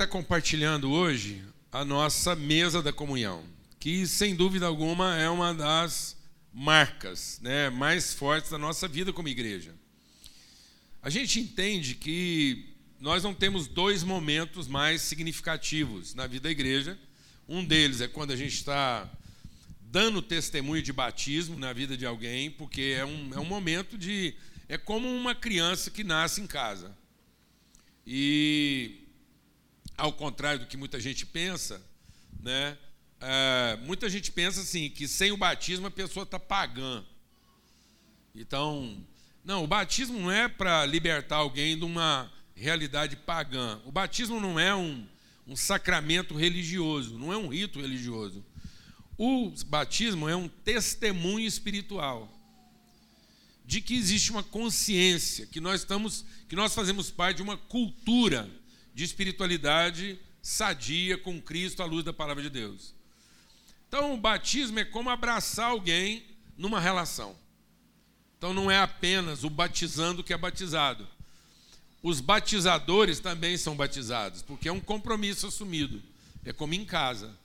estar compartilhando hoje a nossa mesa da comunhão, que sem dúvida alguma é uma das marcas né, mais fortes da nossa vida como igreja. A gente entende que nós não temos dois momentos mais significativos na vida da igreja. Um deles é quando a gente está dando testemunho de batismo na vida de alguém, porque é um, é um momento de. É como uma criança que nasce em casa. E, ao contrário do que muita gente pensa, né, é, muita gente pensa assim, que sem o batismo a pessoa está pagã. Então, não, o batismo não é para libertar alguém de uma realidade pagã. O batismo não é um, um sacramento religioso, não é um rito religioso. O batismo é um testemunho espiritual de que existe uma consciência, que nós estamos, que nós fazemos parte de uma cultura de espiritualidade sadia com Cristo à luz da palavra de Deus. Então, o batismo é como abraçar alguém numa relação. Então, não é apenas o batizando que é batizado, os batizadores também são batizados, porque é um compromisso assumido. É como em casa,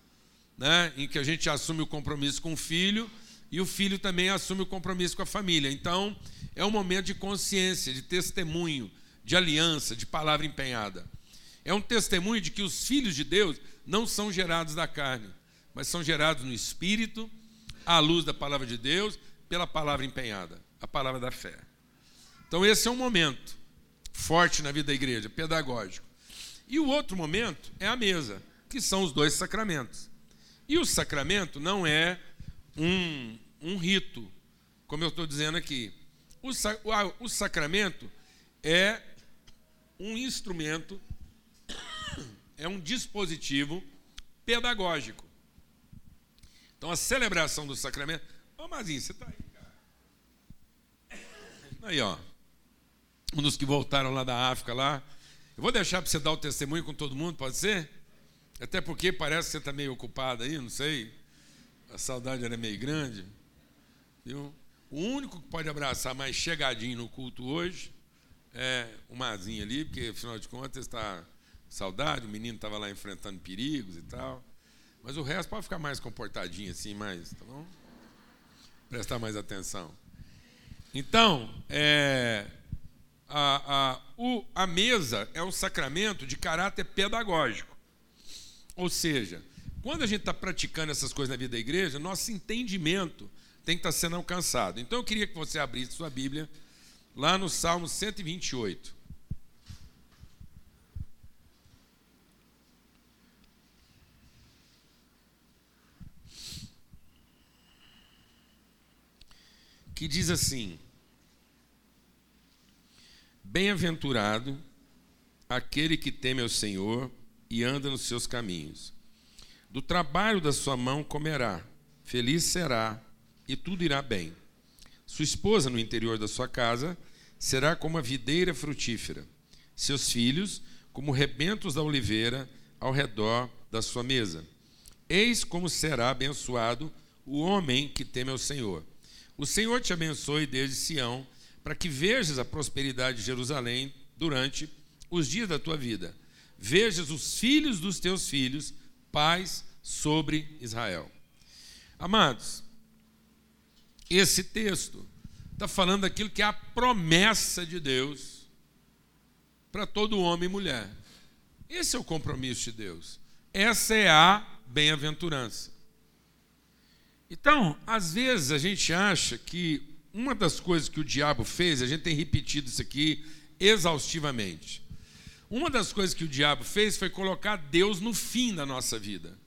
né? em que a gente assume o compromisso com o filho e o filho também assume o compromisso com a família. Então, é um momento de consciência, de testemunho, de aliança, de palavra empenhada. É um testemunho de que os filhos de Deus não são gerados da carne, mas são gerados no espírito, à luz da palavra de Deus, pela palavra empenhada, a palavra da fé. Então, esse é um momento forte na vida da igreja, pedagógico. E o outro momento é a mesa, que são os dois sacramentos. E o sacramento não é um, um rito, como eu estou dizendo aqui. O, o sacramento é um instrumento, é um dispositivo pedagógico. Então a celebração do sacramento. Ô Mazinho, você está aí, cara. Aí, ó um dos que voltaram lá da África lá. Eu vou deixar para você dar o testemunho com todo mundo, pode ser? Até porque parece que você está meio ocupado aí, não sei. A saudade era meio grande. Viu? O único que pode abraçar mais chegadinho no culto hoje é o Mazinho ali, porque afinal de contas está saudade, o menino estava lá enfrentando perigos e tal. Mas o resto pode ficar mais comportadinho assim, mais, tá bom? Prestar mais atenção. Então, é, a, a, o, a mesa é um sacramento de caráter pedagógico. Ou seja, quando a gente está praticando essas coisas na vida da igreja, nosso entendimento tem que estar tá sendo alcançado. Então eu queria que você abrisse sua Bíblia lá no Salmo 128. Que diz assim: Bem-aventurado aquele que teme ao Senhor e anda nos seus caminhos. Do trabalho da sua mão comerá, feliz será e tudo irá bem. Sua esposa no interior da sua casa será como a videira frutífera, seus filhos como rebentos da oliveira ao redor da sua mesa. Eis como será abençoado o homem que teme ao Senhor. O Senhor te abençoe desde Sião para que vejas a prosperidade de Jerusalém durante os dias da tua vida. Vejas os filhos dos teus filhos, paz sobre Israel. Amados, esse texto está falando daquilo que é a promessa de Deus para todo homem e mulher. Esse é o compromisso de Deus. Essa é a bem-aventurança. Então, às vezes a gente acha que uma das coisas que o diabo fez, a gente tem repetido isso aqui exaustivamente. Uma das coisas que o diabo fez foi colocar Deus no fim da nossa vida.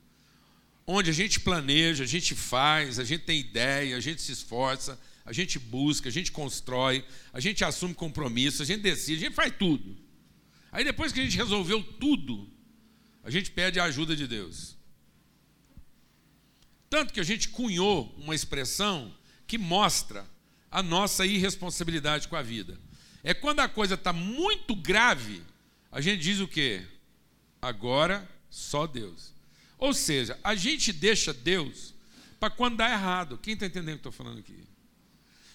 Onde a gente planeja, a gente faz, a gente tem ideia, a gente se esforça, a gente busca, a gente constrói, a gente assume compromisso, a gente decide, a gente faz tudo. Aí depois que a gente resolveu tudo, a gente pede a ajuda de Deus. Tanto que a gente cunhou uma expressão que mostra a nossa irresponsabilidade com a vida. É quando a coisa está muito grave, a gente diz o quê? Agora só Deus. Ou seja, a gente deixa Deus para quando dá errado. Quem está entendendo o que estou falando aqui?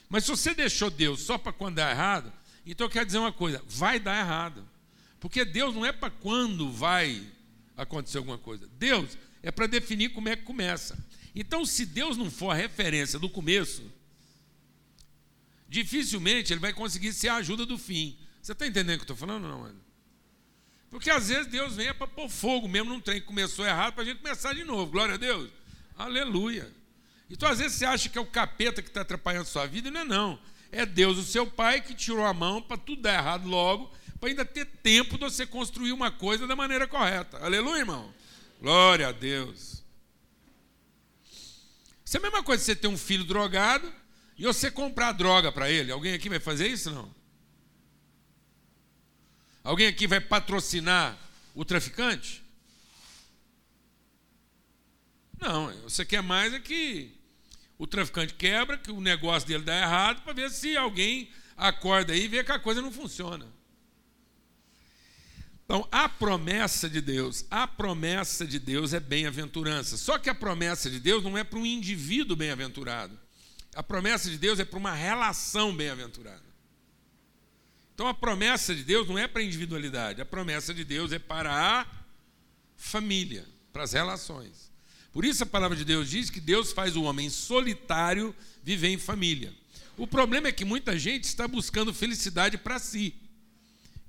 Mas se você deixou Deus só para quando dá errado, então quer dizer uma coisa: vai dar errado. Porque Deus não é para quando vai acontecer alguma coisa. Deus é para definir como é que começa. Então, se Deus não for a referência do começo, dificilmente ele vai conseguir ser a ajuda do fim. Você está entendendo o que eu estou falando não, mano? Porque às vezes Deus vem para pôr fogo mesmo num trem que começou errado para a gente começar de novo. Glória a Deus. Aleluia. Então, às vezes, você acha que é o capeta que está atrapalhando a sua vida, não é não. É Deus, o seu pai, que tirou a mão para tudo dar errado logo, para ainda ter tempo de você construir uma coisa da maneira correta. Aleluia, irmão. Glória a Deus. Isso é a mesma coisa que você ter um filho drogado e você comprar droga para ele. Alguém aqui vai fazer isso não? Alguém aqui vai patrocinar o traficante? Não, você quer mais é que o traficante quebra, que o negócio dele dá errado, para ver se alguém acorda aí e vê que a coisa não funciona. Então, a promessa de Deus, a promessa de Deus é bem-aventurança. Só que a promessa de Deus não é para um indivíduo bem-aventurado. A promessa de Deus é para uma relação bem-aventurada. Então, a promessa de Deus não é para a individualidade, a promessa de Deus é para a família, para as relações. Por isso a palavra de Deus diz que Deus faz o homem solitário viver em família. O problema é que muita gente está buscando felicidade para si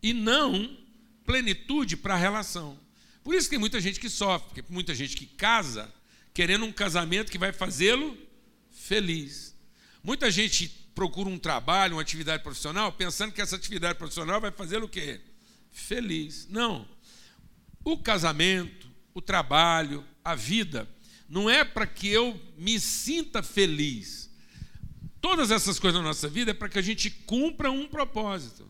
e não plenitude para a relação. Por isso tem muita gente que sofre, porque muita gente que casa querendo um casamento que vai fazê-lo feliz. Muita gente procura um trabalho, uma atividade profissional, pensando que essa atividade profissional vai fazê-lo o quê? Feliz. Não. O casamento, o trabalho, a vida, não é para que eu me sinta feliz. Todas essas coisas na nossa vida é para que a gente cumpra um propósito.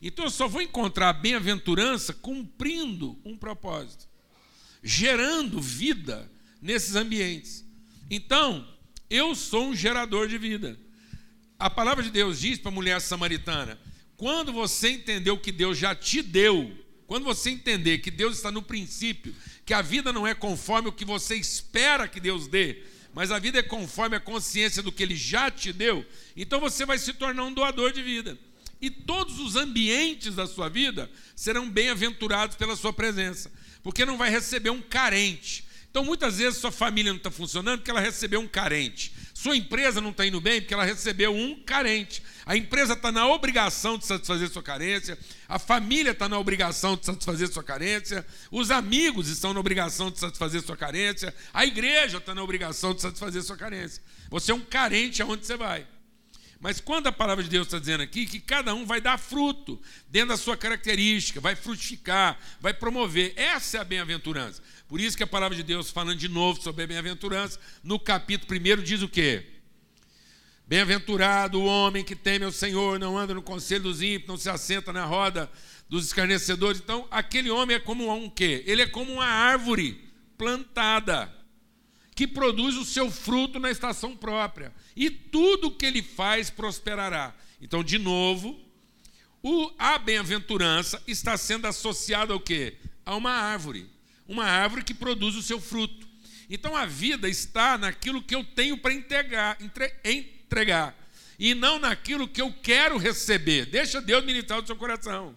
Então eu só vou encontrar a bem-aventurança cumprindo um propósito, gerando vida nesses ambientes. Então, eu sou um gerador de vida. A palavra de Deus diz para a mulher samaritana: quando você entender o que Deus já te deu, quando você entender que Deus está no princípio, que a vida não é conforme o que você espera que Deus dê, mas a vida é conforme a consciência do que Ele já te deu, então você vai se tornar um doador de vida e todos os ambientes da sua vida serão bem-aventurados pela sua presença, porque não vai receber um carente. Então, muitas vezes, sua família não está funcionando porque ela recebeu um carente. Sua empresa não está indo bem porque ela recebeu um carente. A empresa está na obrigação de satisfazer sua carência, a família está na obrigação de satisfazer sua carência, os amigos estão na obrigação de satisfazer sua carência, a igreja está na obrigação de satisfazer sua carência. Você é um carente aonde você vai. Mas quando a palavra de Deus está dizendo aqui que cada um vai dar fruto dentro da sua característica, vai frutificar, vai promover, essa é a bem-aventurança. Por isso que a palavra de Deus, falando de novo sobre a bem-aventurança, no capítulo 1 diz o quê? Bem-aventurado o homem que teme ao Senhor, não anda no conselho dos ímpios, não se assenta na roda dos escarnecedores. Então, aquele homem é como um quê? Ele é como uma árvore plantada que produz o seu fruto na estação própria, e tudo que ele faz prosperará. Então, de novo, o, a bem-aventurança está sendo associada ao quê? A uma árvore, uma árvore que produz o seu fruto. Então, a vida está naquilo que eu tenho para entregar, entre, entregar, e não naquilo que eu quero receber. Deixa Deus ministrar o seu coração.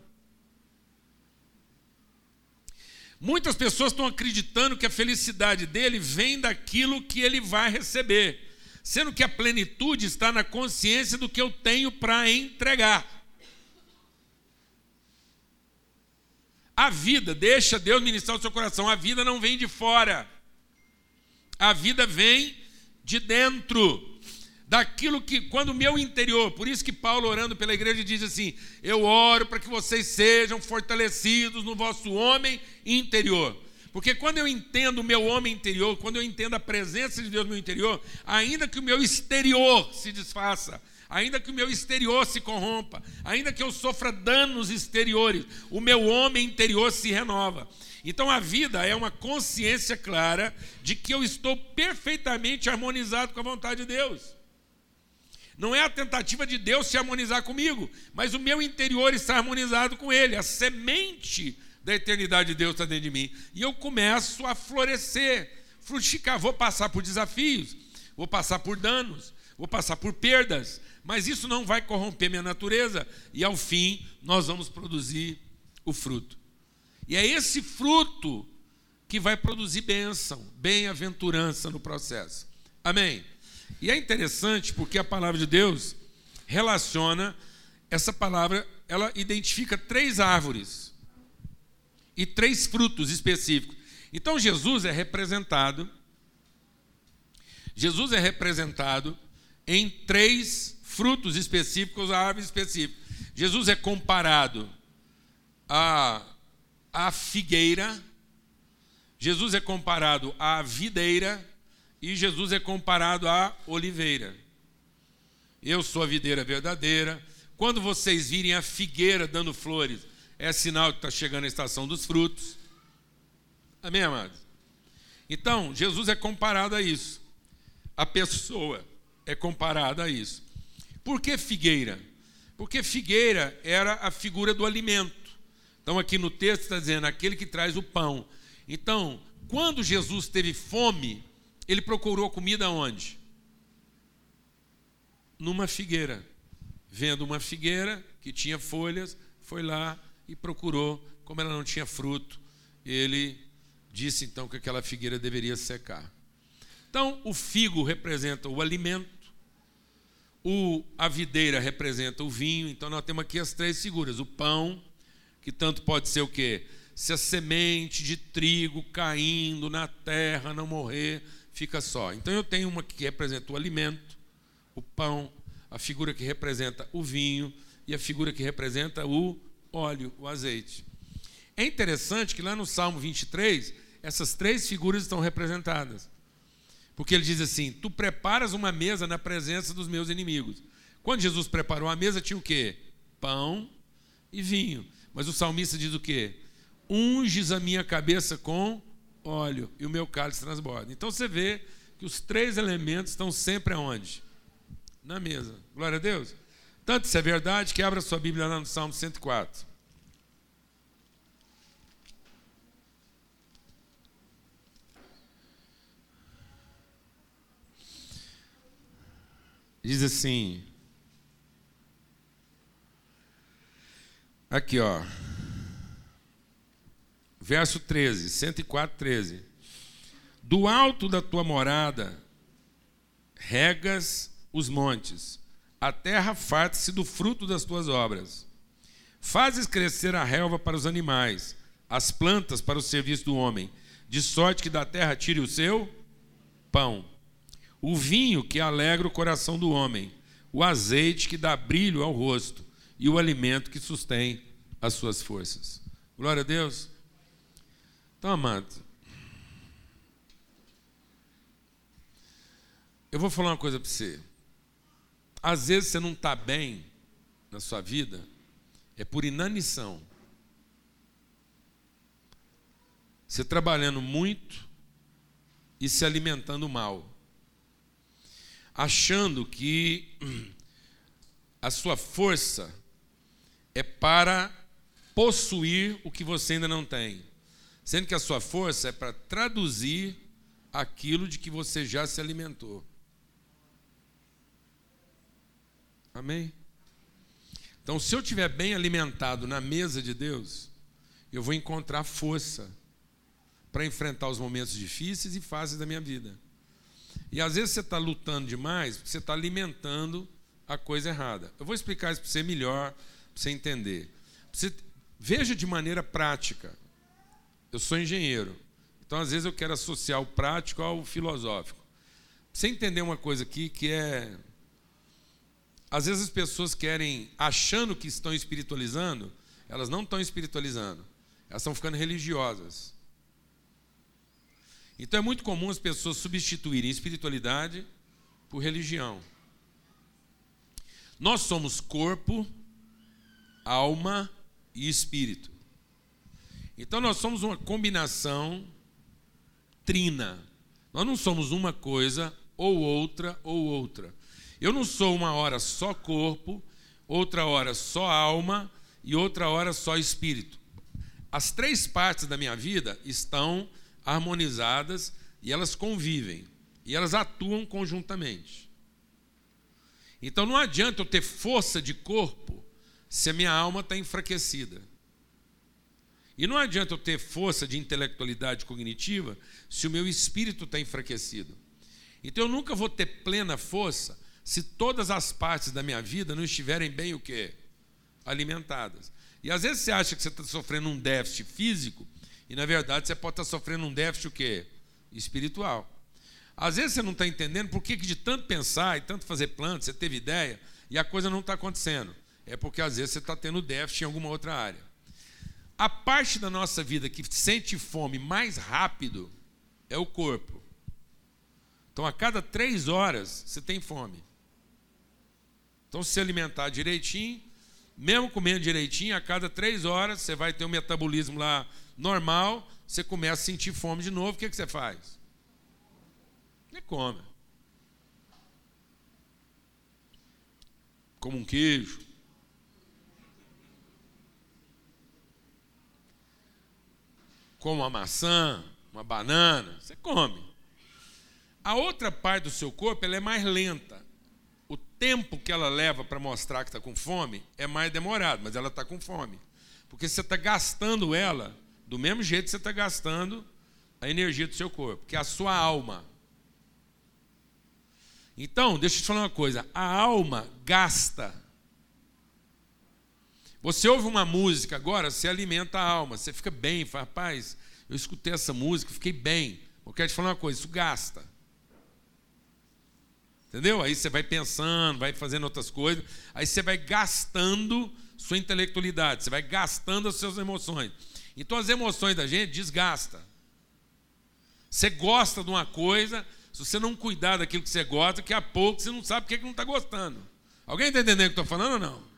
Muitas pessoas estão acreditando que a felicidade dele vem daquilo que ele vai receber, sendo que a plenitude está na consciência do que eu tenho para entregar. A vida, deixa Deus ministrar o seu coração, a vida não vem de fora, a vida vem de dentro daquilo que, quando o meu interior, por isso que Paulo, orando pela igreja, diz assim: Eu oro para que vocês sejam fortalecidos no vosso homem interior. Porque quando eu entendo o meu homem interior, quando eu entendo a presença de Deus no meu interior, ainda que o meu exterior se desfaça, ainda que o meu exterior se corrompa, ainda que eu sofra danos exteriores, o meu homem interior se renova. Então a vida é uma consciência clara de que eu estou perfeitamente harmonizado com a vontade de Deus. Não é a tentativa de Deus se harmonizar comigo, mas o meu interior está harmonizado com Ele. A semente da eternidade de Deus está dentro de mim. E eu começo a florescer, frutificar. Vou passar por desafios, vou passar por danos, vou passar por perdas, mas isso não vai corromper minha natureza. E ao fim, nós vamos produzir o fruto. E é esse fruto que vai produzir bênção, bem-aventurança no processo. Amém? E é interessante porque a palavra de Deus relaciona essa palavra, ela identifica três árvores e três frutos específicos. Então Jesus é representado Jesus é representado em três frutos específicos, a árvores específicas. Jesus é comparado à, à figueira, Jesus é comparado à videira e Jesus é comparado à oliveira. Eu sou a videira verdadeira. Quando vocês virem a figueira dando flores, é sinal que está chegando a estação dos frutos. Amém, amados? Então, Jesus é comparado a isso. A pessoa é comparada a isso. Por que figueira? Porque figueira era a figura do alimento. Então, aqui no texto está dizendo aquele que traz o pão. Então, quando Jesus teve fome, ele procurou comida onde? Numa figueira. Vendo uma figueira que tinha folhas, foi lá e procurou. Como ela não tinha fruto, ele disse então que aquela figueira deveria secar. Então, o figo representa o alimento, o, a videira representa o vinho. Então, nós temos aqui as três figuras: o pão, que tanto pode ser o quê? Se a semente de trigo caindo na terra não morrer, fica só. Então, eu tenho uma que representa o alimento, o pão, a figura que representa o vinho e a figura que representa o óleo, o azeite. É interessante que lá no Salmo 23, essas três figuras estão representadas. Porque ele diz assim: Tu preparas uma mesa na presença dos meus inimigos. Quando Jesus preparou a mesa, tinha o quê? Pão e vinho. Mas o salmista diz o quê? Unges a minha cabeça com óleo e o meu cálice transborda. Então você vê que os três elementos estão sempre aonde? Na mesa. Glória a Deus. Tanto isso é verdade que abra sua Bíblia lá no Salmo 104. Diz assim. Aqui, ó. Verso 13, 104, 13. Do alto da tua morada regas os montes, a terra farta-se do fruto das tuas obras. Fazes crescer a relva para os animais, as plantas para o serviço do homem, de sorte que da terra tire o seu pão o vinho que alegra o coração do homem, o azeite que dá brilho ao rosto e o alimento que sustém as suas forças. Glória a Deus. Então, amado, eu vou falar uma coisa para você. Às vezes você não está bem na sua vida, é por inanição. Você trabalhando muito e se alimentando mal achando que a sua força é para possuir o que você ainda não tem, sendo que a sua força é para traduzir aquilo de que você já se alimentou. Amém? Então, se eu estiver bem alimentado na mesa de Deus, eu vou encontrar força para enfrentar os momentos difíceis e fases da minha vida. E às vezes você está lutando demais, porque você está alimentando a coisa errada. Eu vou explicar isso para você melhor, para você entender. Você veja de maneira prática. Eu sou engenheiro, então às vezes eu quero associar o prático ao filosófico. Você entender uma coisa aqui que é. Às vezes as pessoas querem, achando que estão espiritualizando, elas não estão espiritualizando, elas estão ficando religiosas. Então é muito comum as pessoas substituírem espiritualidade por religião. Nós somos corpo, alma e espírito. Então nós somos uma combinação trina. Nós não somos uma coisa ou outra ou outra. Eu não sou uma hora só corpo, outra hora só alma e outra hora só espírito. As três partes da minha vida estão harmonizadas e elas convivem e elas atuam conjuntamente. Então não adianta eu ter força de corpo se a minha alma está enfraquecida. E não adianta eu ter força de intelectualidade cognitiva se o meu espírito está enfraquecido. Então eu nunca vou ter plena força se todas as partes da minha vida não estiverem bem o quê? Alimentadas. E às vezes você acha que você está sofrendo um déficit físico, e na verdade você pode estar sofrendo um déficit o quê? Espiritual. Às vezes você não está entendendo por que de tanto pensar e tanto fazer plano, você teve ideia, e a coisa não está acontecendo. É porque às vezes você está tendo déficit em alguma outra área. A parte da nossa vida que sente fome mais rápido é o corpo. Então, a cada três horas, você tem fome. Então, se alimentar direitinho, mesmo comendo direitinho, a cada três horas, você vai ter um metabolismo lá normal, você começa a sentir fome de novo, o que, que você faz? Você come. Como um queijo, como uma maçã, uma banana, você come. A outra parte do seu corpo ela é mais lenta. O tempo que ela leva para mostrar que está com fome é mais demorado, mas ela está com fome. Porque você está gastando ela do mesmo jeito que você está gastando a energia do seu corpo, que é a sua alma. Então, deixa eu te falar uma coisa: a alma gasta você ouve uma música agora, você alimenta a alma, você fica bem, fala, rapaz, eu escutei essa música, fiquei bem. Eu quero te falar uma coisa, isso gasta. Entendeu? Aí você vai pensando, vai fazendo outras coisas, aí você vai gastando sua intelectualidade, você vai gastando as suas emoções. Então as emoções da gente desgasta. Você gosta de uma coisa, se você não cuidar daquilo que você gosta, daqui a pouco você não sabe o que, não está gostando. Alguém está entendendo o que eu estou falando ou não?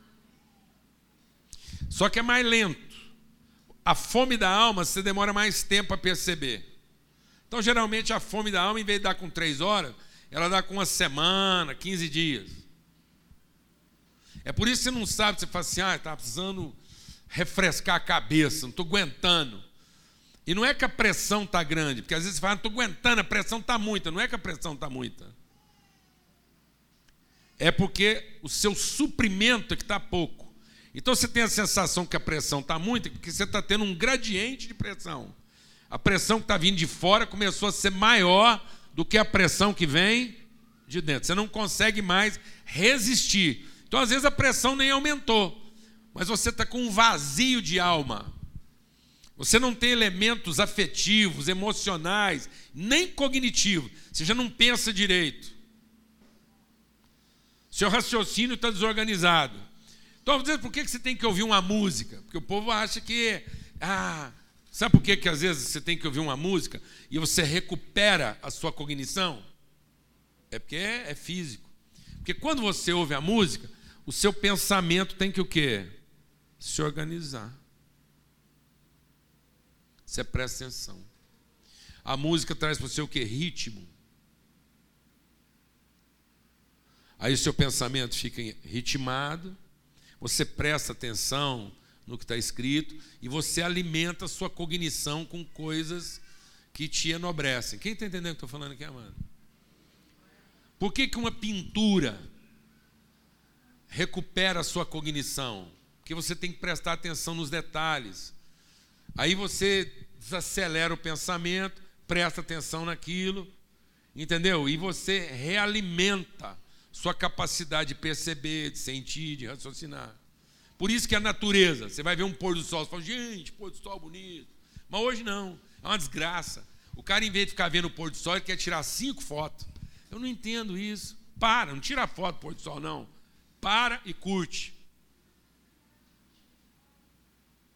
Só que é mais lento. A fome da alma você demora mais tempo a perceber. Então, geralmente, a fome da alma, em vez de dar com três horas, ela dá com uma semana, 15 dias. É por isso que você não sabe, você fala assim, ah, está precisando refrescar a cabeça, não estou aguentando. E não é que a pressão está grande, porque às vezes você fala, não estou aguentando, a pressão está muita. Não é que a pressão está muita. É porque o seu suprimento é que está pouco. Então você tem a sensação que a pressão está muito, porque você está tendo um gradiente de pressão. A pressão que está vindo de fora começou a ser maior do que a pressão que vem de dentro. Você não consegue mais resistir. Então, às vezes, a pressão nem aumentou, mas você está com um vazio de alma. Você não tem elementos afetivos, emocionais, nem cognitivos. Você já não pensa direito. Seu raciocínio está desorganizado. Então, dizendo por que você tem que ouvir uma música? Porque o povo acha que. Ah, sabe por que, que às vezes você tem que ouvir uma música e você recupera a sua cognição? É porque é, é físico. Porque quando você ouve a música, o seu pensamento tem que o quê? Se organizar. Você presta atenção. A música traz para você o que? Ritmo. Aí o seu pensamento fica ritmado, você presta atenção no que está escrito e você alimenta a sua cognição com coisas que te enobrecem. Quem está entendendo o que estou falando aqui, Amanda? Por que, que uma pintura recupera a sua cognição? Porque você tem que prestar atenção nos detalhes. Aí você desacelera o pensamento, presta atenção naquilo, entendeu? E você realimenta sua capacidade de perceber, de sentir, de raciocinar. Por isso que a natureza, você vai ver um pôr do sol, você fala, gente, pôr do sol bonito. Mas hoje não, é uma desgraça. O cara, em vez de ficar vendo o pôr do sol, ele quer tirar cinco fotos. Eu não entendo isso. Para, não tira foto do pôr do sol, não. Para e curte.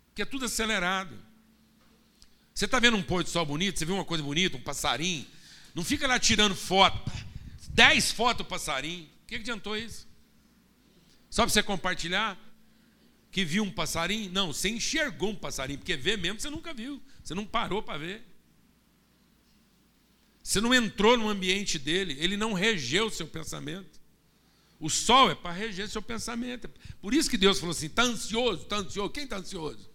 Porque é tudo acelerado. Você está vendo um pôr do sol bonito, você viu uma coisa bonita, um passarinho. Não fica lá tirando foto. Dez fotos do passarinho. O que adiantou isso? Só para você compartilhar? Que viu um passarinho? Não, você enxergou um passarinho, porque ver mesmo você nunca viu. Você não parou para ver. Você não entrou no ambiente dele, ele não regeu o seu pensamento. O sol é para reger seu pensamento. Por isso que Deus falou assim: está ansioso, está ansioso. Quem está ansioso?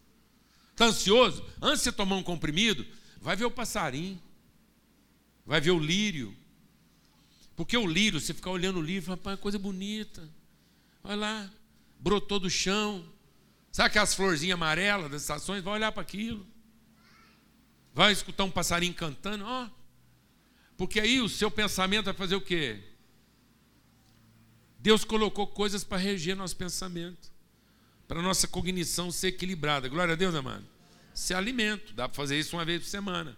Está ansioso? Antes de você tomar um comprimido, vai ver o passarinho, vai ver o lírio, porque o lírio, você ficar olhando o lírio, pai, coisa bonita. Olha lá, brotou do chão. Sabe aquelas florzinhas amarelas das estações? Vai olhar para aquilo. Vai escutar um passarinho cantando, ó. Porque aí o seu pensamento vai fazer o quê? Deus colocou coisas para reger nosso pensamento, para nossa cognição ser equilibrada. Glória a Deus, amado. Isso é alimento, dá para fazer isso uma vez por semana.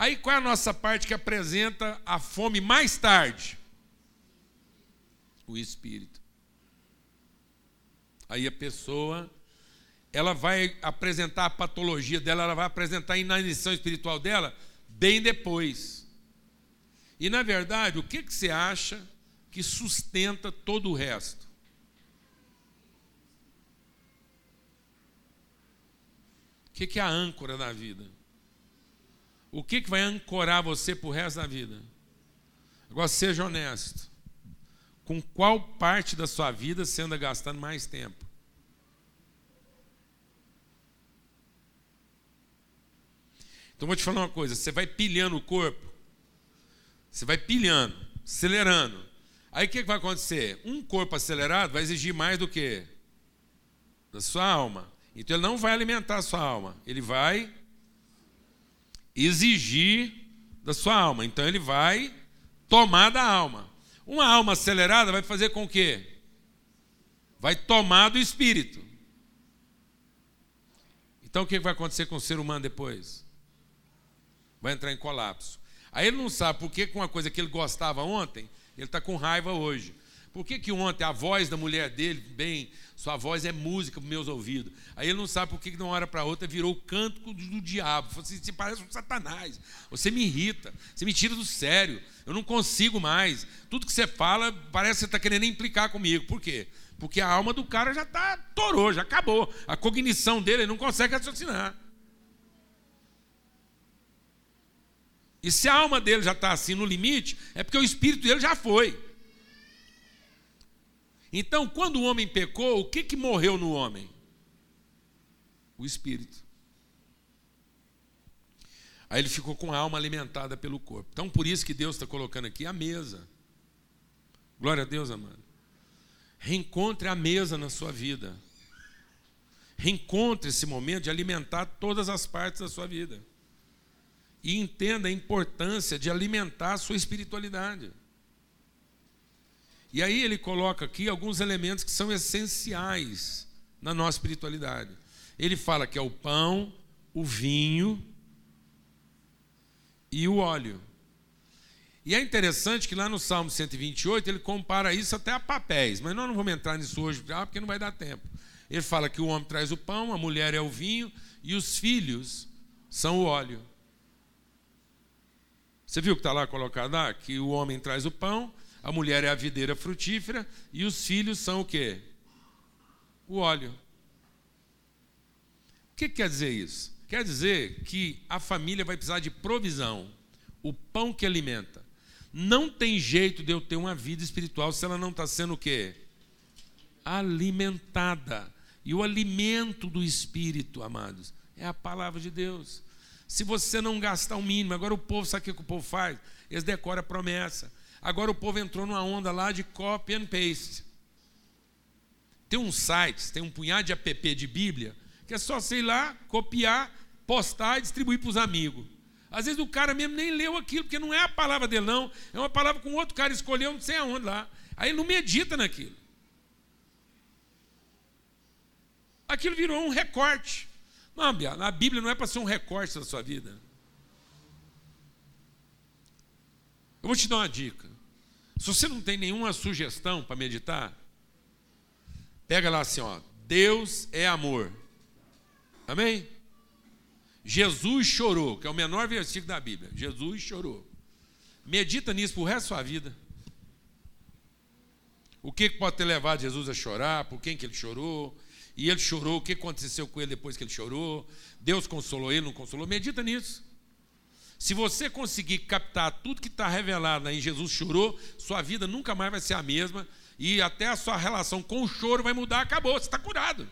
Aí qual é a nossa parte que apresenta a fome mais tarde? O espírito. Aí a pessoa ela vai apresentar a patologia dela, ela vai apresentar a inanição espiritual dela bem depois. E na verdade, o que, que você acha que sustenta todo o resto? O que, que é a âncora da vida? O que, que vai ancorar você para o resto da vida? Agora, seja honesto. Com qual parte da sua vida você anda gastando mais tempo? Então vou te falar uma coisa: você vai pilhando o corpo, você vai pilhando, acelerando. Aí o que vai acontecer? Um corpo acelerado vai exigir mais do que? Da sua alma. Então ele não vai alimentar a sua alma, ele vai exigir da sua alma. Então ele vai tomar da alma. Uma alma acelerada vai fazer com que? Vai tomar do espírito. Então o que vai acontecer com o ser humano depois? vai entrar em colapso. Aí ele não sabe por que, com uma coisa que ele gostava ontem, ele está com raiva hoje. Por que, que ontem a voz da mulher dele, bem, sua voz é música para meus ouvidos. Aí ele não sabe por que, que de uma hora para outra virou o canto do diabo. Você, assim, você parece um satanás. Você me irrita, você me tira do sério. Eu não consigo mais. Tudo que você fala parece que você está querendo implicar comigo. Por quê? Porque a alma do cara já está torou, já acabou. A cognição dele ele não consegue raciocinar. E se a alma dele já está assim no limite, é porque o espírito dele já foi. Então, quando o homem pecou, o que, que morreu no homem? O espírito. Aí ele ficou com a alma alimentada pelo corpo. Então, por isso que Deus está colocando aqui a mesa. Glória a Deus, amado. Reencontre a mesa na sua vida. Reencontre esse momento de alimentar todas as partes da sua vida e entenda a importância de alimentar a sua espiritualidade. E aí ele coloca aqui alguns elementos que são essenciais na nossa espiritualidade. Ele fala que é o pão, o vinho e o óleo. E é interessante que lá no Salmo 128 ele compara isso até a papéis, mas nós não vamos entrar nisso hoje porque não vai dar tempo. Ele fala que o homem traz o pão, a mulher é o vinho e os filhos são o óleo. Você viu que está lá colocado lá? Que o homem traz o pão, a mulher é a videira frutífera e os filhos são o quê? O óleo. O que quer dizer isso? Quer dizer que a família vai precisar de provisão, o pão que alimenta. Não tem jeito de eu ter uma vida espiritual se ela não está sendo o quê? Alimentada. E o alimento do espírito, amados, é a palavra de Deus se você não gastar o mínimo. Agora o povo, sabe o que o povo faz? Eles decoram a promessa. Agora o povo entrou numa onda lá de copy and paste. Tem uns sites, tem um punhado de app de Bíblia, que é só sei lá, copiar, postar e distribuir para os amigos. Às vezes o cara mesmo nem leu aquilo, porque não é a palavra dele, não. É uma palavra um outro cara escolheu, não sei aonde lá. Aí ele não medita naquilo. Aquilo virou um recorte. Não, a Bíblia não é para ser um recorte da sua vida. Eu vou te dar uma dica. Se você não tem nenhuma sugestão para meditar, pega lá assim, ó. Deus é amor. Amém? Jesus chorou, que é o menor versículo da Bíblia. Jesus chorou. Medita nisso por resto da sua vida. O que pode ter levado Jesus a chorar? Por quem que ele chorou? E ele chorou. O que aconteceu com ele depois que ele chorou? Deus consolou ele, não consolou? Medita nisso. Se você conseguir captar tudo que está revelado em Jesus chorou, sua vida nunca mais vai ser a mesma e até a sua relação com o choro vai mudar, acabou, você está curado.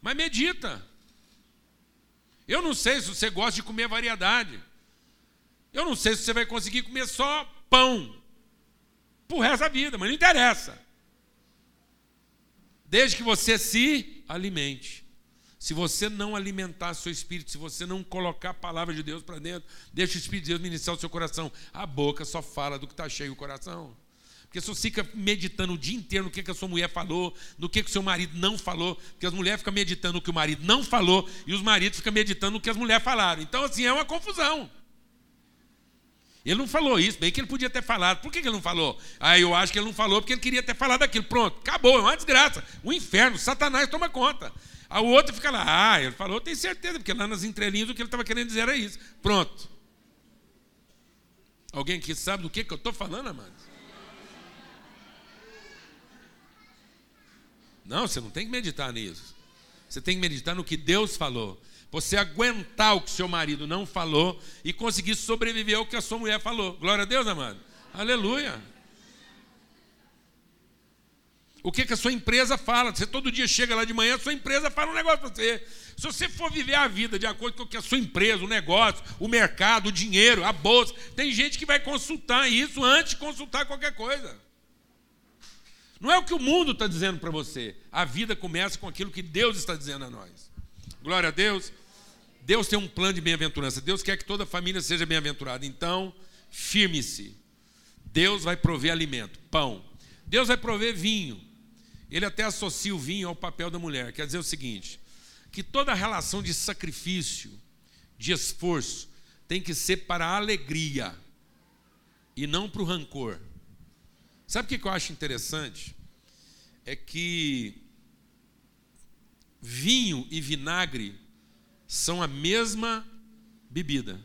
Mas medita. Eu não sei se você gosta de comer variedade. Eu não sei se você vai conseguir comer só pão pro resto da vida, mas não interessa. Desde que você se alimente. Se você não alimentar seu espírito, se você não colocar a palavra de Deus para dentro, deixa o Espírito de Deus ministrar o seu coração. A boca só fala do que está cheio o coração. Porque você fica meditando o dia inteiro no que, que a sua mulher falou, no que, que o seu marido não falou, porque as mulheres ficam meditando no que o marido não falou e os maridos ficam meditando no que as mulheres falaram. Então, assim, é uma confusão. Ele não falou isso, bem que ele podia ter falado. Por que, que ele não falou? Ah, eu acho que ele não falou porque ele queria ter falado aquilo. Pronto, acabou, é uma desgraça. O inferno, Satanás toma conta. Aí o outro fica lá, ah, ele falou, tem certeza, porque lá nas entrelinhas o que ele estava querendo dizer era isso. Pronto. Alguém aqui sabe do que, que eu estou falando, amados? Não, você não tem que meditar nisso. Você tem que meditar no que Deus falou. Você aguentar o que seu marido não falou e conseguir sobreviver ao que a sua mulher falou. Glória a Deus, amado. Aleluia. O que, que a sua empresa fala? Você todo dia chega lá de manhã, a sua empresa fala um negócio para você. Se você for viver a vida de acordo com o que a sua empresa, o negócio, o mercado, o dinheiro, a bolsa, tem gente que vai consultar isso antes de consultar qualquer coisa. Não é o que o mundo está dizendo para você. A vida começa com aquilo que Deus está dizendo a nós. Glória a Deus. Deus tem um plano de bem-aventurança. Deus quer que toda família seja bem-aventurada. Então, firme-se. Deus vai prover alimento, pão. Deus vai prover vinho. Ele até associa o vinho ao papel da mulher. Quer dizer o seguinte: que toda relação de sacrifício, de esforço, tem que ser para a alegria e não para o rancor. Sabe o que eu acho interessante? É que vinho e vinagre são a mesma bebida.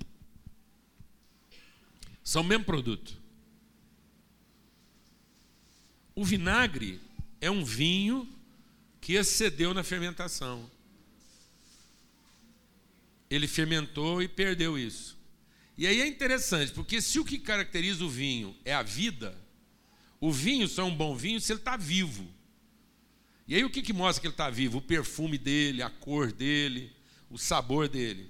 São o mesmo produto. O vinagre é um vinho que excedeu na fermentação. Ele fermentou e perdeu isso. E aí é interessante, porque se o que caracteriza o vinho é a vida, o vinho só é um bom vinho se ele está vivo. E aí o que, que mostra que ele está vivo? O perfume dele, a cor dele, o sabor dele.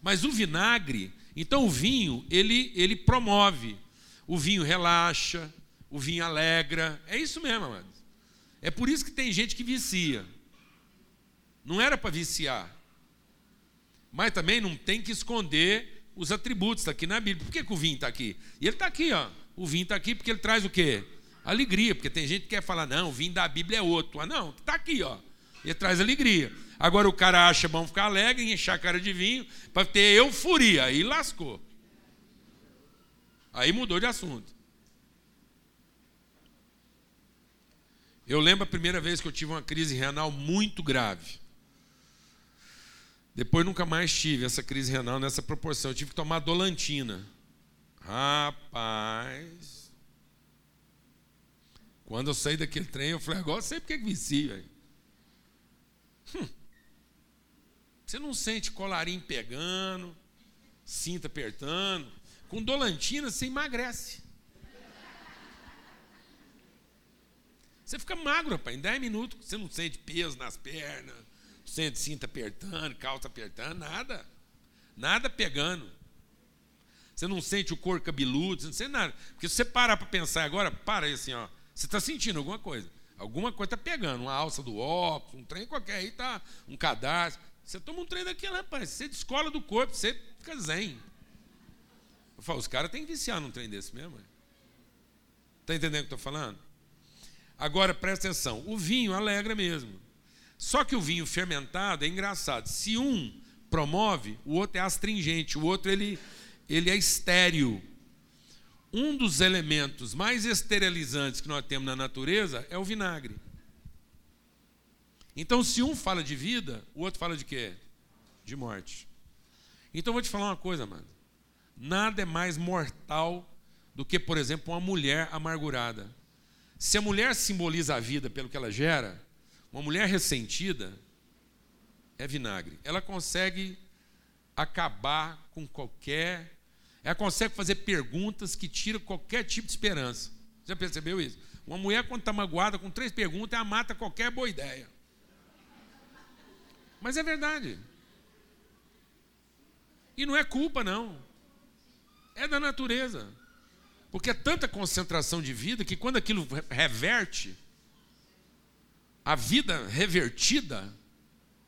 Mas o vinagre, então o vinho, ele, ele promove. O vinho relaxa, o vinho alegra. É isso mesmo, amados. É por isso que tem gente que vicia. Não era para viciar. Mas também não tem que esconder os atributos, está aqui na Bíblia. Por que, que o vinho está aqui? E ele está aqui, ó. O vinho está aqui porque ele traz o quê? Alegria, porque tem gente que quer falar, não, o vinho da Bíblia é outro. Ah, não, está aqui, ó. Ele traz alegria. Agora o cara acha bom ficar alegre, encher a cara de vinho, para ter euforia. Aí lascou. Aí mudou de assunto. Eu lembro a primeira vez que eu tive uma crise renal muito grave. Depois nunca mais tive essa crise renal nessa proporção. Eu tive que tomar dolantina. Rapaz. Quando eu saí daquele trem, eu falei, agora eu sei porque que vicia. Hum. Você não sente colarinho pegando, cinta apertando. Com dolantina você emagrece. Você fica magro, rapaz. Em 10 minutos você não sente peso nas pernas, não sente cinta apertando, calça apertando, nada. Nada pegando. Você não sente o corpo cabeludo, você não sente nada. Porque se você parar para pensar agora, para aí assim, ó. Você está sentindo alguma coisa. Alguma coisa está pegando, uma alça do óculos, um trem qualquer aí, tá, um cadastro. Você toma um trem daquele, rapaz, você descola do corpo, você fica zen. Eu falo, os caras têm que viciar num trem desse mesmo. Está entendendo o que eu estou falando? Agora, presta atenção, o vinho alegra mesmo. Só que o vinho fermentado é engraçado. Se um promove, o outro é astringente, o outro ele, ele é estéreo um dos elementos mais esterilizantes que nós temos na natureza é o vinagre. Então, se um fala de vida, o outro fala de quê? De morte. Então, eu vou te falar uma coisa, mano. Nada é mais mortal do que, por exemplo, uma mulher amargurada. Se a mulher simboliza a vida pelo que ela gera, uma mulher ressentida é vinagre. Ela consegue acabar com qualquer ela consegue fazer perguntas que tiram qualquer tipo de esperança. Já percebeu isso? Uma mulher, quando está magoada com três perguntas, ela mata qualquer boa ideia. Mas é verdade. E não é culpa, não. É da natureza. Porque é tanta concentração de vida que quando aquilo reverte, a vida revertida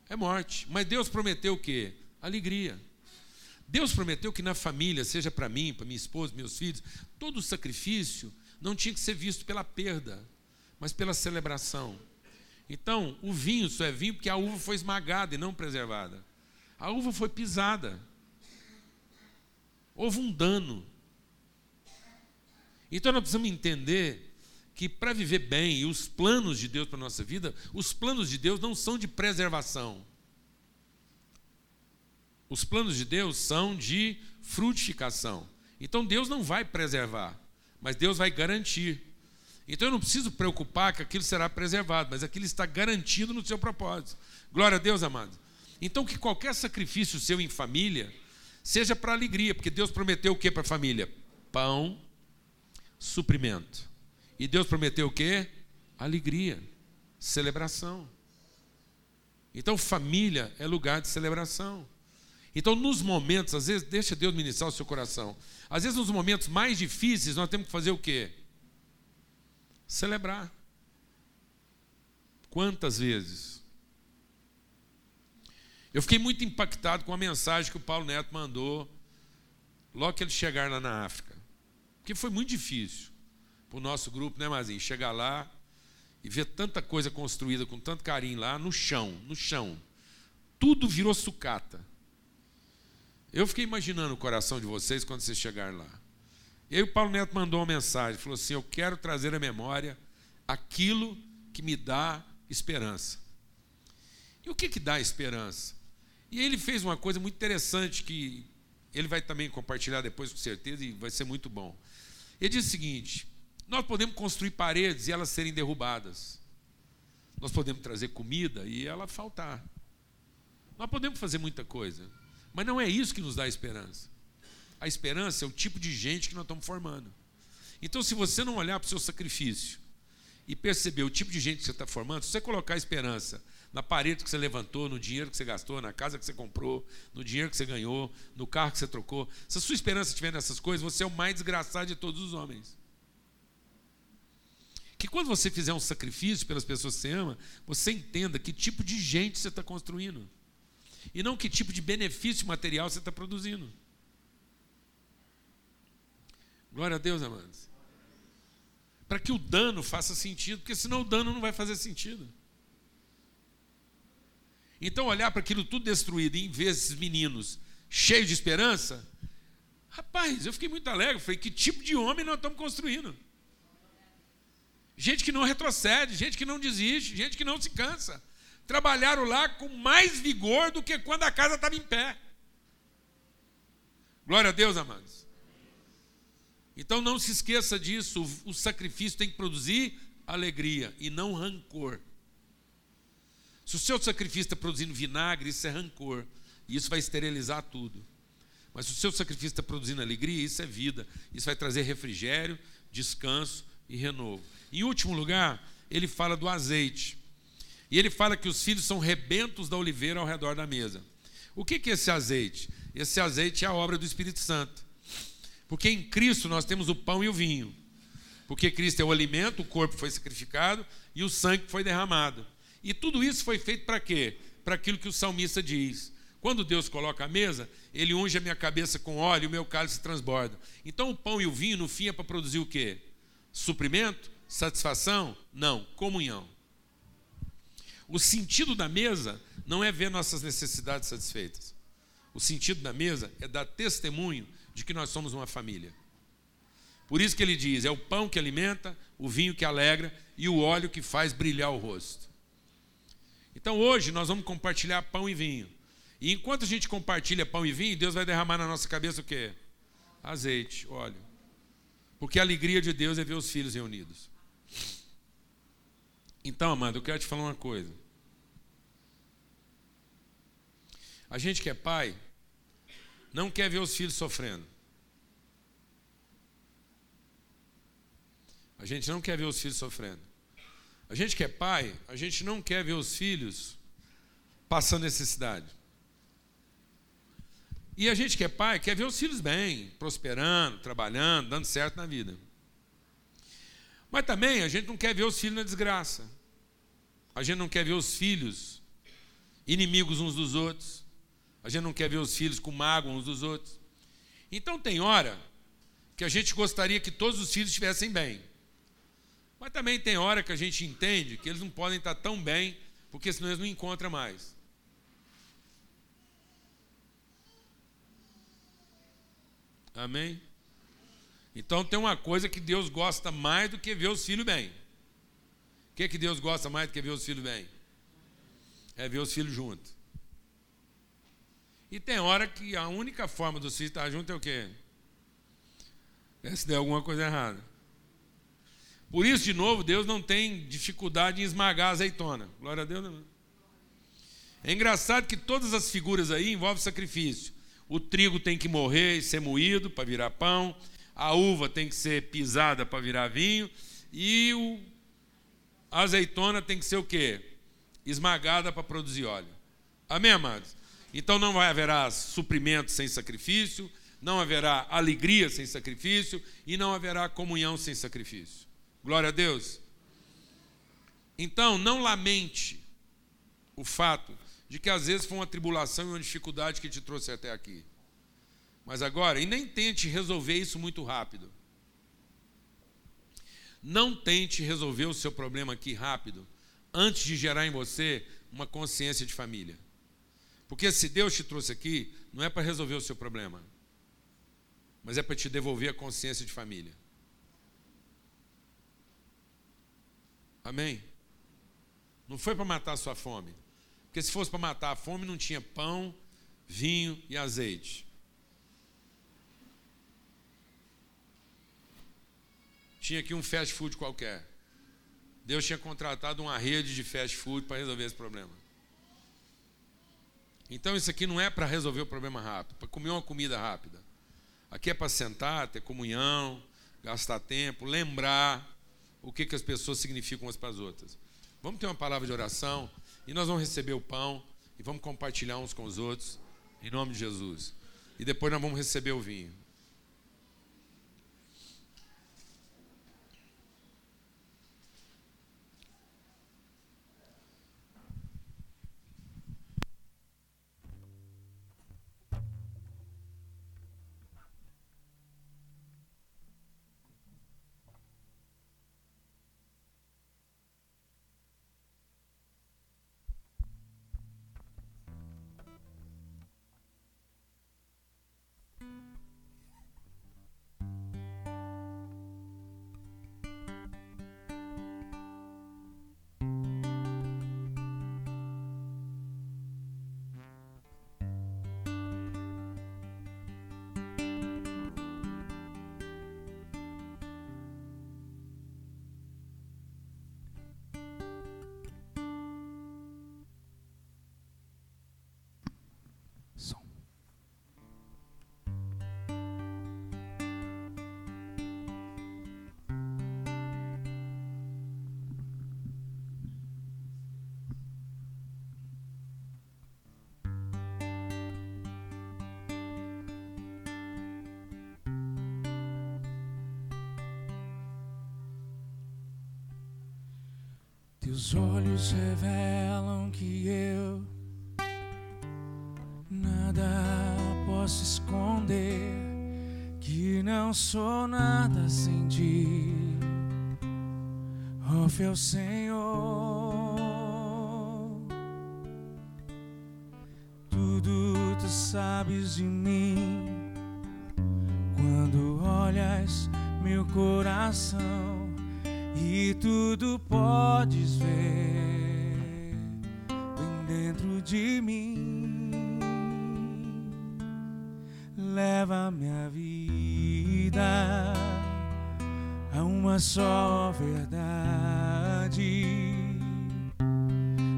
é morte. Mas Deus prometeu o quê? Alegria. Deus prometeu que na família, seja para mim, para minha esposa, meus filhos, todo o sacrifício não tinha que ser visto pela perda, mas pela celebração. Então, o vinho só é vinho porque a uva foi esmagada e não preservada. A uva foi pisada. Houve um dano. Então nós precisamos entender que para viver bem e os planos de Deus para a nossa vida, os planos de Deus não são de preservação. Os planos de Deus são de frutificação. Então Deus não vai preservar, mas Deus vai garantir. Então eu não preciso preocupar que aquilo será preservado, mas aquilo está garantido no seu propósito. Glória a Deus, amado. Então que qualquer sacrifício seu em família seja para alegria, porque Deus prometeu o que para a família? Pão, suprimento. E Deus prometeu o quê? Alegria, celebração. Então família é lugar de celebração. Então, nos momentos, às vezes, deixa Deus ministrar o seu coração. Às vezes, nos momentos mais difíceis, nós temos que fazer o quê? Celebrar. Quantas vezes? Eu fiquei muito impactado com a mensagem que o Paulo Neto mandou logo que ele chegar lá na África. Porque foi muito difícil para o nosso grupo, né, Mazinho? Chegar lá e ver tanta coisa construída com tanto carinho lá no chão, no chão. Tudo virou sucata. Eu fiquei imaginando o coração de vocês quando vocês chegarem lá. E aí o Paulo Neto mandou uma mensagem, falou assim: "Eu quero trazer à memória aquilo que me dá esperança". E o que que dá esperança? E ele fez uma coisa muito interessante que ele vai também compartilhar depois com certeza e vai ser muito bom. Ele diz o seguinte: nós podemos construir paredes e elas serem derrubadas. Nós podemos trazer comida e ela faltar. Nós podemos fazer muita coisa. Mas não é isso que nos dá esperança. A esperança é o tipo de gente que nós estamos formando. Então, se você não olhar para o seu sacrifício e perceber o tipo de gente que você está formando, se você colocar a esperança na parede que você levantou, no dinheiro que você gastou, na casa que você comprou, no dinheiro que você ganhou, no carro que você trocou, se a sua esperança estiver nessas coisas, você é o mais desgraçado de todos os homens. Que quando você fizer um sacrifício pelas pessoas que você ama, você entenda que tipo de gente você está construindo e não que tipo de benefício material você está produzindo. Glória a Deus, amados. Para que o dano faça sentido, porque senão o dano não vai fazer sentido. Então, olhar para aquilo tudo destruído, e em vez desses meninos cheios de esperança, rapaz, eu fiquei muito alegre. Falei, que tipo de homem nós estamos construindo? Gente que não retrocede, gente que não desiste, gente que não se cansa trabalharam lá com mais vigor do que quando a casa estava em pé. Glória a Deus, amados. Então não se esqueça disso, o sacrifício tem que produzir alegria e não rancor. Se o seu sacrifício está produzindo vinagre, isso é rancor, e isso vai esterilizar tudo. Mas se o seu sacrifício está produzindo alegria, isso é vida, isso vai trazer refrigério, descanso e renovo. Em último lugar, ele fala do azeite. E ele fala que os filhos são rebentos da oliveira ao redor da mesa. O que é esse azeite? Esse azeite é a obra do Espírito Santo. Porque em Cristo nós temos o pão e o vinho. Porque Cristo é o alimento, o corpo foi sacrificado e o sangue foi derramado. E tudo isso foi feito para quê? Para aquilo que o salmista diz. Quando Deus coloca a mesa, ele unge a minha cabeça com óleo e o meu cálice transborda. Então o pão e o vinho, no fim, é para produzir o quê? Suprimento? Satisfação? Não, comunhão. O sentido da mesa não é ver nossas necessidades satisfeitas. O sentido da mesa é dar testemunho de que nós somos uma família. Por isso que ele diz: é o pão que alimenta, o vinho que alegra e o óleo que faz brilhar o rosto. Então hoje nós vamos compartilhar pão e vinho. E enquanto a gente compartilha pão e vinho, Deus vai derramar na nossa cabeça o quê? Azeite, óleo. Porque a alegria de Deus é ver os filhos reunidos. Então, amado, eu quero te falar uma coisa. A gente que é pai não quer ver os filhos sofrendo. A gente não quer ver os filhos sofrendo. A gente que é pai, a gente não quer ver os filhos passando necessidade. E a gente que é pai quer ver os filhos bem, prosperando, trabalhando, dando certo na vida. Mas também a gente não quer ver os filhos na desgraça. A gente não quer ver os filhos inimigos uns dos outros. A gente não quer ver os filhos com mágoa uns dos outros. Então tem hora que a gente gostaria que todos os filhos estivessem bem. Mas também tem hora que a gente entende que eles não podem estar tão bem, porque senão eles não encontram mais. Amém? Então tem uma coisa que Deus gosta mais do que ver os filhos bem. O que, que Deus gosta mais do que ver os filhos bem? É ver os filhos juntos. E tem hora que a única forma dos filhos estar juntos é o quê? É se der alguma coisa errada. Por isso, de novo, Deus não tem dificuldade em esmagar a azeitona. Glória a Deus. Não. É engraçado que todas as figuras aí envolvem sacrifício. O trigo tem que morrer e ser moído para virar pão. A uva tem que ser pisada para virar vinho. E o, a azeitona tem que ser o quê? Esmagada para produzir óleo. Amém, amados? Então não vai haverá suprimento sem sacrifício, não haverá alegria sem sacrifício e não haverá comunhão sem sacrifício. Glória a Deus. Então, não lamente o fato de que às vezes foi uma tribulação e uma dificuldade que te trouxe até aqui. Mas agora, e nem tente resolver isso muito rápido. Não tente resolver o seu problema aqui rápido, antes de gerar em você uma consciência de família. Porque se Deus te trouxe aqui, não é para resolver o seu problema, mas é para te devolver a consciência de família. Amém? Não foi para matar a sua fome. Porque se fosse para matar a fome, não tinha pão, vinho e azeite. Tinha aqui um fast food qualquer. Deus tinha contratado uma rede de fast food para resolver esse problema. Então isso aqui não é para resolver o problema rápido, para comer uma comida rápida. Aqui é para sentar, ter comunhão, gastar tempo, lembrar o que, que as pessoas significam umas para as outras. Vamos ter uma palavra de oração e nós vamos receber o pão e vamos compartilhar uns com os outros, em nome de Jesus. E depois nós vamos receber o vinho. Teus olhos revelam que eu nada posso esconder, que não sou nada sem ti. Ó oh, Senhor, tudo tu sabes de mim. Quando olhas meu coração e tudo podes ver bem dentro de mim. Leva minha vida a uma só verdade,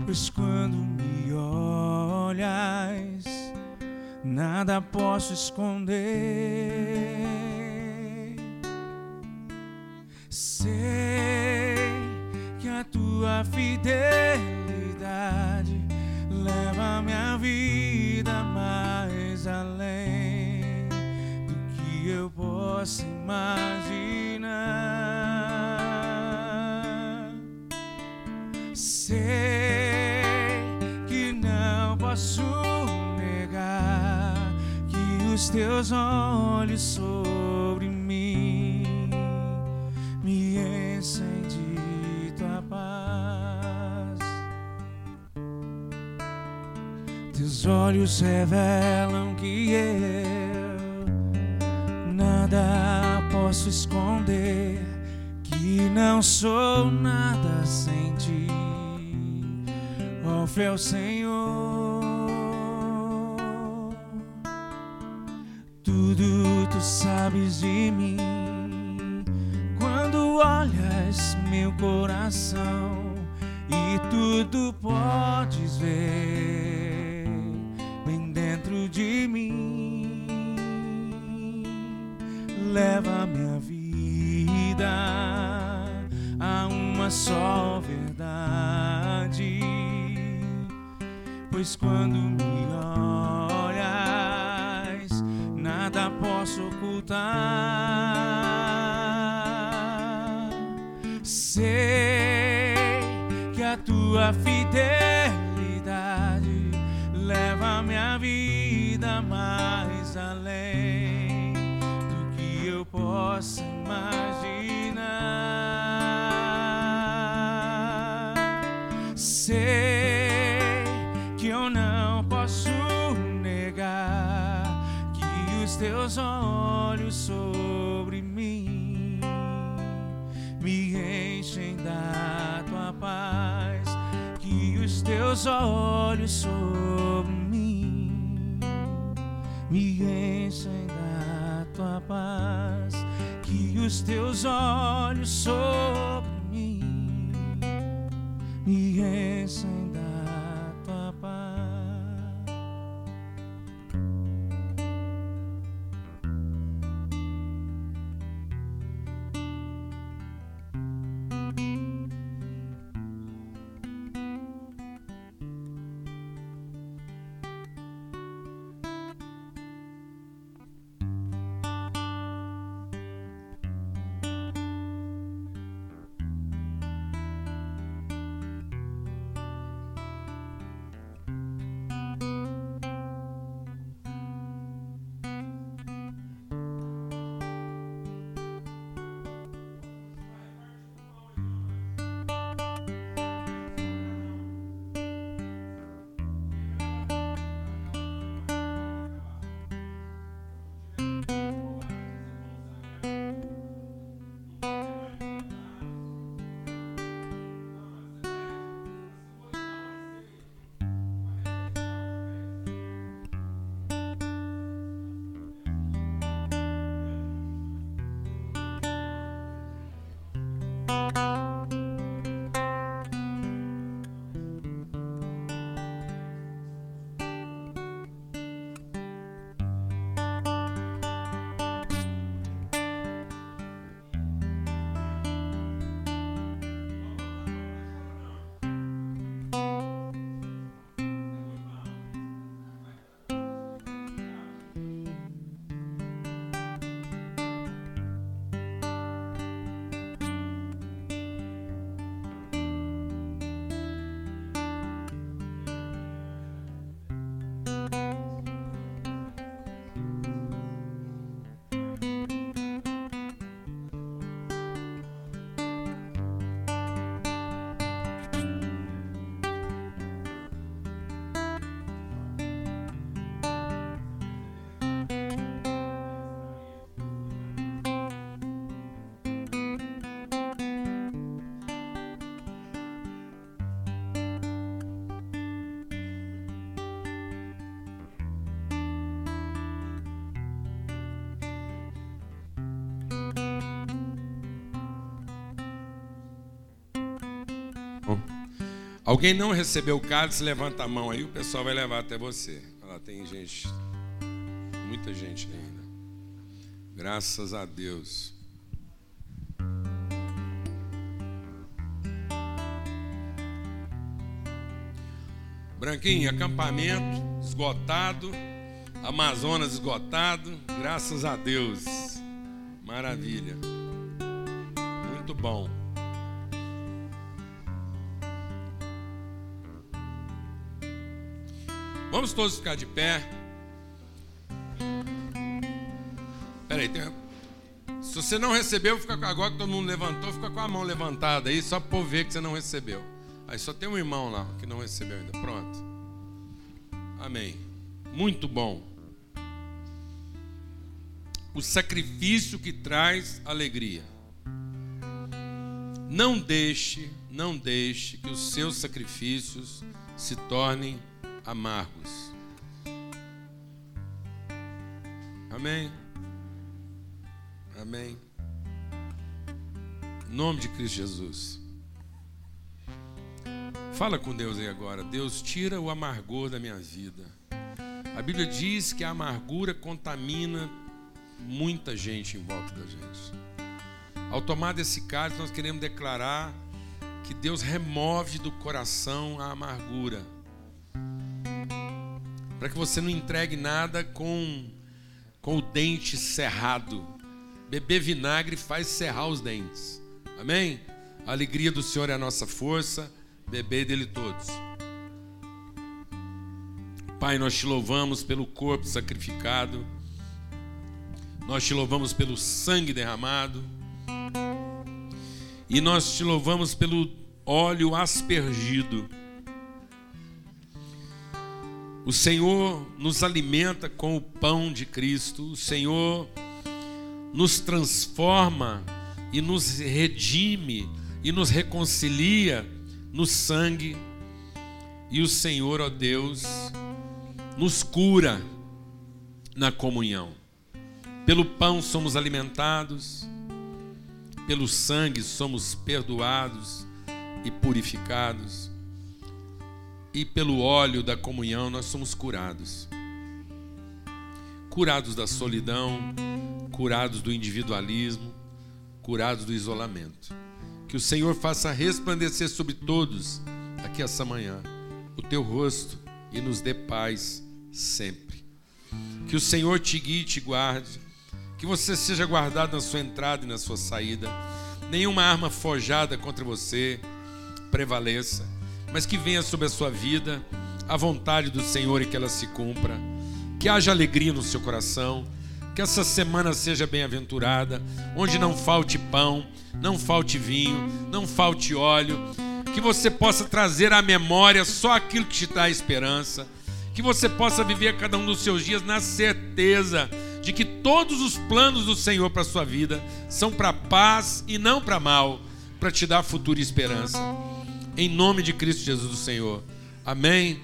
pois quando me olhas, nada posso esconder. tua fidelidade leva minha vida mais além do que eu posso imaginar. Sei que não posso negar que os teus olhos sobre olhos revelam que eu nada posso esconder, que não sou nada sem ti. Ó fiel Senhor. Tudo tu sabes de mim quando olhas meu coração e tudo podes ver Leva minha vida a uma só verdade, pois quando me olhas nada posso ocultar. Sei que a tua fidelidade possa imaginar. Sei que eu não posso negar que os teus olhos sobre mim me enchem da tua paz, que os teus olhos sobre mim me enchem da tua paz, que os teus olhos sobre mim me enchem Alguém não recebeu o cálice, levanta a mão aí, o pessoal vai levar até você. Olha lá, tem gente, muita gente ainda. Graças a Deus. Branquinho, acampamento esgotado, Amazonas esgotado, graças a Deus. Maravilha. Muito bom. Vamos todos ficar de pé. Amém. Se você não recebeu, fica agora que todo mundo levantou, fica com a mão levantada aí, só para ver que você não recebeu. Aí só tem um irmão lá que não recebeu ainda. Pronto. Amém. Muito bom. O sacrifício que traz alegria. Não deixe, não deixe que os seus sacrifícios se tornem amargos. Amém. Amém. Em nome de Cristo Jesus. Fala com Deus aí agora. Deus, tira o amargor da minha vida. A Bíblia diz que a amargura contamina muita gente em volta da gente. Ao tomar desse cálice, nós queremos declarar que Deus remove do coração a amargura. Para que você não entregue nada com, com o dente cerrado Beber vinagre faz cerrar os dentes. Amém? A alegria do Senhor é a nossa força. Beber dele todos. Pai, nós te louvamos pelo corpo sacrificado. Nós te louvamos pelo sangue derramado. E nós te louvamos pelo óleo aspergido. O Senhor nos alimenta com o pão de Cristo. O Senhor nos transforma e nos redime e nos reconcilia no sangue. E o Senhor, ó Deus, nos cura na comunhão. Pelo pão somos alimentados, pelo sangue somos perdoados e purificados, e pelo óleo da comunhão nós somos curados. Curados da solidão, curados do individualismo, curados do isolamento. Que o Senhor faça resplandecer sobre todos aqui essa manhã o teu rosto e nos dê paz sempre. Que o Senhor te guie e te guarde, que você seja guardado na sua entrada e na sua saída. Nenhuma arma forjada contra você prevaleça, mas que venha sobre a sua vida a vontade do Senhor e que ela se cumpra. Que haja alegria no seu coração que essa semana seja bem-aventurada, onde não falte pão, não falte vinho, não falte óleo, que você possa trazer à memória só aquilo que te dá esperança, que você possa viver cada um dos seus dias na certeza de que todos os planos do Senhor para a sua vida são para paz e não para mal, para te dar futuro e esperança. Em nome de Cristo Jesus, o Senhor. Amém.